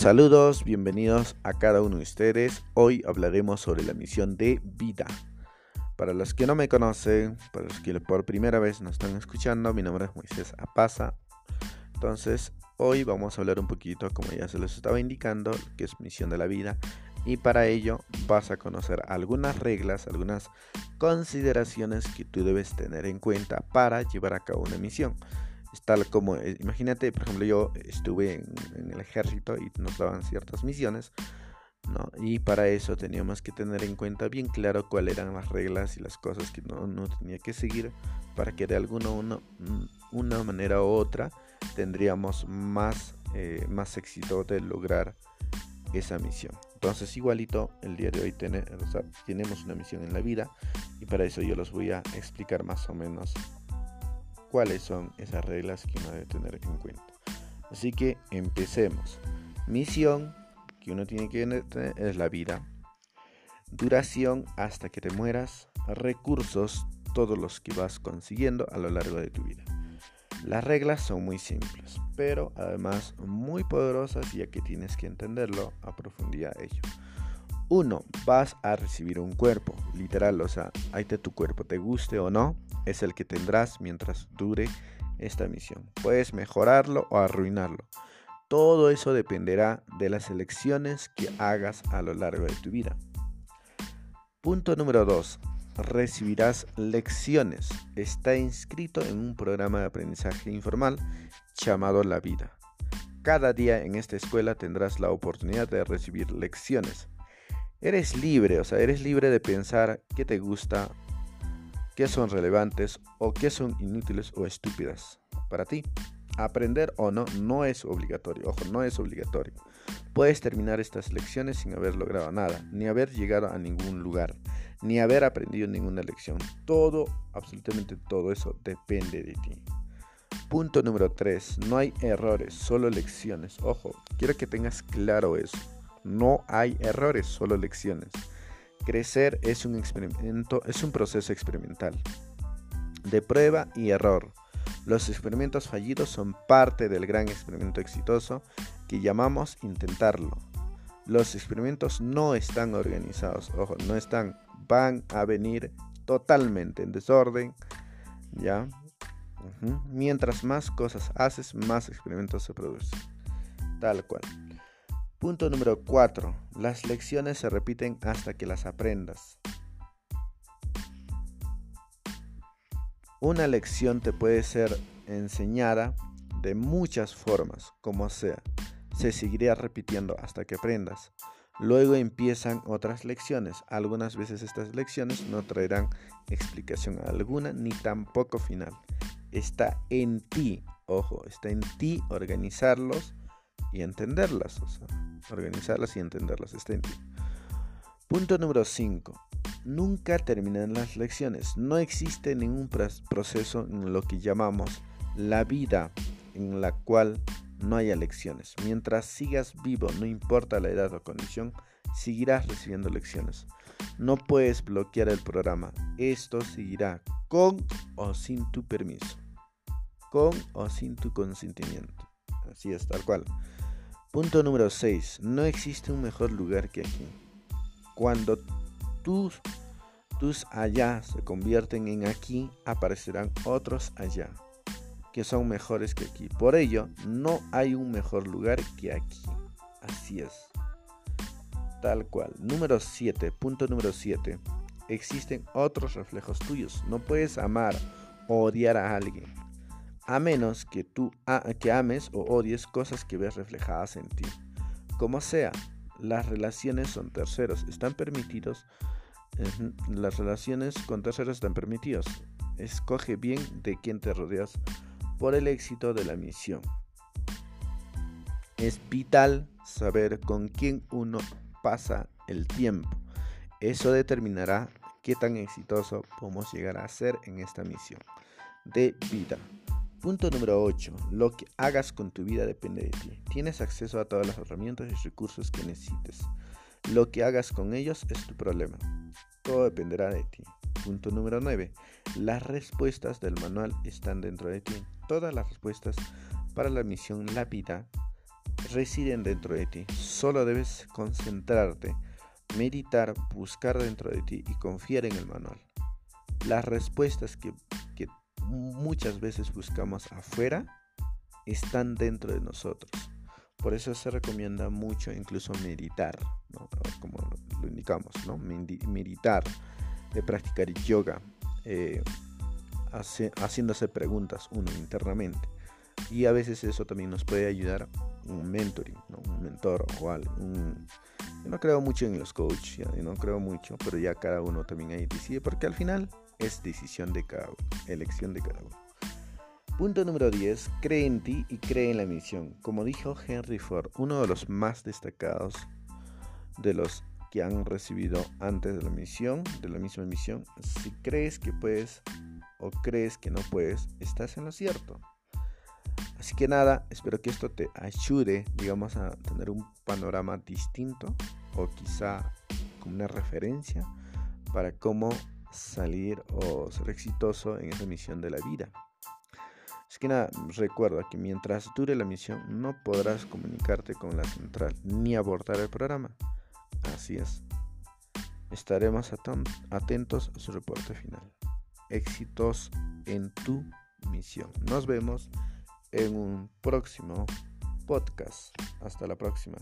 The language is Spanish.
Saludos, bienvenidos a cada uno de ustedes. Hoy hablaremos sobre la misión de vida. Para los que no me conocen, para los que por primera vez nos están escuchando, mi nombre es Moisés Apaza. Entonces, hoy vamos a hablar un poquito, como ya se les estaba indicando, que es misión de la vida. Y para ello vas a conocer algunas reglas, algunas consideraciones que tú debes tener en cuenta para llevar a cabo una misión. Es tal como, eh, imagínate, por ejemplo, yo estuve en, el ejército y nos daban ciertas misiones, ¿no? Y para eso teníamos que tener en cuenta bien claro cuáles eran las reglas y las cosas que uno, tenía que seguir para que de alguna uno, mm, una manera u otra tendríamos más, eh, más éxito de lograr esa misión. Entonces igualito el día de hoy tenemos una misión en la vida y para eso yo los voy a explicar más o menos cuáles son esas reglas que uno debe tener en cuenta. Así que empecemos. Misión que uno tiene que tener es la vida. Duración hasta que te mueras. Recursos, todos los que vas consiguiendo a lo largo de tu vida. Las reglas son muy simples, pero además muy poderosas ya que tienes que entenderlo a profundidad ello. Uno, Vas a recibir un cuerpo, literal, o sea, ahí te tu cuerpo, te guste o no, es el que tendrás mientras dure esta misión. Puedes mejorarlo o arruinarlo. Todo eso dependerá de las elecciones que hagas a lo largo de tu vida. Punto número 2. Recibirás lecciones. Está inscrito en un programa de aprendizaje informal llamado La Vida. Cada día en esta escuela tendrás la oportunidad de recibir lecciones. Eres libre, o sea, eres libre de pensar qué te gusta qué son relevantes o qué son inútiles o estúpidas para ti. Aprender o no no es obligatorio, ojo, no es obligatorio. Puedes terminar estas lecciones sin haber logrado nada, ni haber llegado a ningún lugar, ni haber aprendido ninguna lección. Todo, absolutamente todo eso depende de ti. Punto número 3. No hay errores, solo lecciones. Ojo, quiero que tengas claro eso. No hay errores, solo lecciones. Crecer es un experimento, es un proceso experimental de prueba y error. Los experimentos fallidos son parte del gran experimento exitoso que llamamos intentarlo. Los experimentos no están organizados, ojo, no están, van a venir totalmente en desorden, ¿ya? Mientras más cosas haces, más experimentos se producen. Tal cual. Punto número 4. Las lecciones se repiten hasta que las aprendas. Una lección te puede ser enseñada de muchas formas, como sea. Se seguirá repitiendo hasta que aprendas. Luego empiezan otras lecciones. Algunas veces estas lecciones no traerán explicación alguna ni tampoco final. Está en ti, ojo, está en ti organizarlos y entenderlas. Organizarlas y entenderlas. Está en ti. Punto número 5. Nunca terminan las lecciones. No existe ningún proceso en lo que llamamos la vida en la cual no haya lecciones. Mientras sigas vivo, no importa la edad o condición, seguirás recibiendo lecciones. No puedes bloquear el programa. Esto seguirá con o sin tu permiso. Con o sin tu consentimiento. Así es, tal cual. Punto número 6. No existe un mejor lugar que aquí. Cuando tus, tus allá se convierten en aquí, aparecerán otros allá, que son mejores que aquí. Por ello, no hay un mejor lugar que aquí. Así es. Tal cual. Número 7. Punto número 7. Existen otros reflejos tuyos. No puedes amar o odiar a alguien a menos que tú que ames o odies cosas que ves reflejadas en ti. Como sea, las relaciones son terceros, están permitidos. las relaciones con terceros están permitidos. Escoge bien de quién te rodeas por el éxito de la misión. Es vital saber con quién uno pasa el tiempo. Eso determinará qué tan exitoso podemos llegar a ser en esta misión de vida. Punto número 8. Lo que hagas con tu vida depende de ti. Tienes acceso a todas las herramientas y recursos que necesites. Lo que hagas con ellos es tu problema. Todo dependerá de ti. Punto número 9. Las respuestas del manual están dentro de ti. Todas las respuestas para la misión La Vida residen dentro de ti. Solo debes concentrarte, meditar, buscar dentro de ti y confiar en el manual. Las respuestas que, muchas veces buscamos afuera están dentro de nosotros. Por eso se recomienda mucho incluso meditar, como lo indicamos, ¿no? meditar, de practicar yoga, eh, haciéndose preguntas uno internamente. Y a veces eso también nos puede ayudar un mentoring, un mentor o algo. yo no creo mucho en los coaches, no creo mucho, pero ya cada uno también ahí decide, porque al final es decisión de cada uno, elección de cada uno. Punto número 10. Cree en ti y cree en la misión. Como dijo Henry Ford, uno de los más destacados de los que han recibido antes de la misión, de la misma misión, si crees que puedes o crees que no puedes, estás en lo cierto. Así que nada, espero que esto te ayude, digamos, a tener un panorama distinto o quizá como una referencia para cómo salir o ser exitoso en esa misión de la vida. Así que nada, recuerda que mientras dure la misión no podrás comunicarte con la central ni abordar el programa. Así es. Estaremos atentos a su reporte final. Éxitos en tu misión. Nos vemos en un próximo podcast. Hasta la próxima.